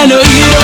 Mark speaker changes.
Speaker 1: I know you